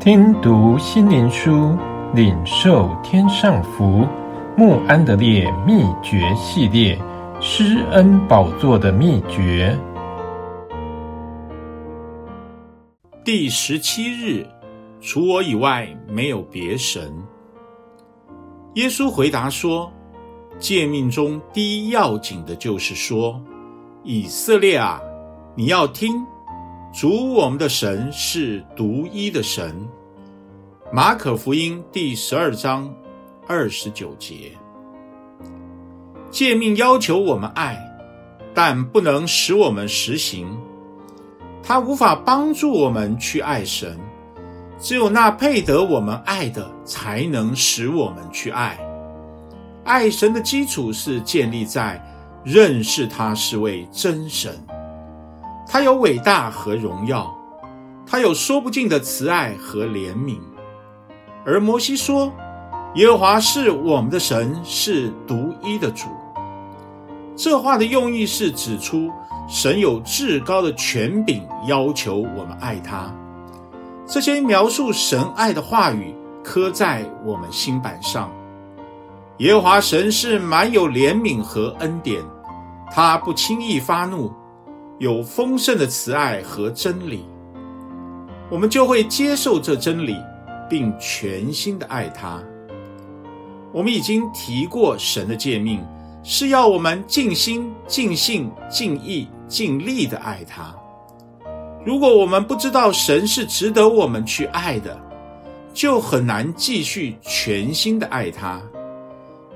听读心灵书，领受天上福。穆安德烈秘诀系列：施恩宝座的秘诀。第十七日，除我以外没有别神。耶稣回答说：“诫命中第一要紧的就是说，以色列啊，你要听。”主我们的神是独一的神。马可福音第十二章二十九节。诫命要求我们爱，但不能使我们实行。它无法帮助我们去爱神，只有那配得我们爱的，才能使我们去爱。爱神的基础是建立在认识他是位真神。他有伟大和荣耀，他有说不尽的慈爱和怜悯。而摩西说：“耶和华是我们的神，是独一的主。”这话的用意是指出神有至高的权柄，要求我们爱他。这些描述神爱的话语刻在我们心版上。耶和华神是满有怜悯和恩典，他不轻易发怒。有丰盛的慈爱和真理，我们就会接受这真理，并全心的爱他。我们已经提过，神的诫命是要我们尽心、尽性、尽意、尽力的爱他。如果我们不知道神是值得我们去爱的，就很难继续全心的爱他。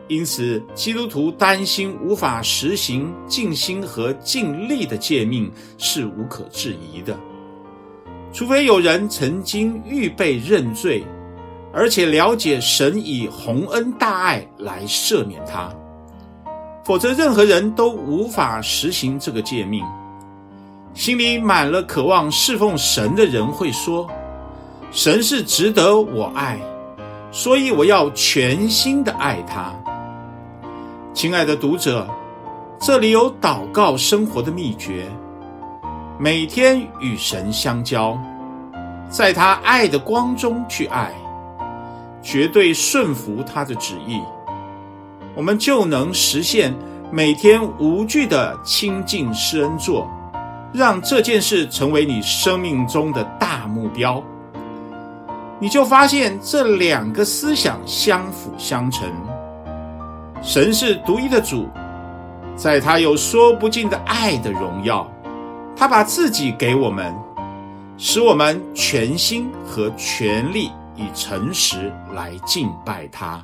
因此，基督徒担心无法实行尽心和尽力的诫命是无可置疑的，除非有人曾经预备认罪，而且了解神以宏恩大爱来赦免他，否则任何人都无法实行这个诫命。心里满了渴望侍奉神的人会说：“神是值得我爱，所以我要全心的爱他。”亲爱的读者，这里有祷告生活的秘诀：每天与神相交，在他爱的光中去爱，绝对顺服他的旨意，我们就能实现每天无惧的亲近施恩座，让这件事成为你生命中的大目标。你就发现这两个思想相辅相成。神是独一的主，在他有说不尽的爱的荣耀，他把自己给我们，使我们全心和全力以诚实来敬拜他。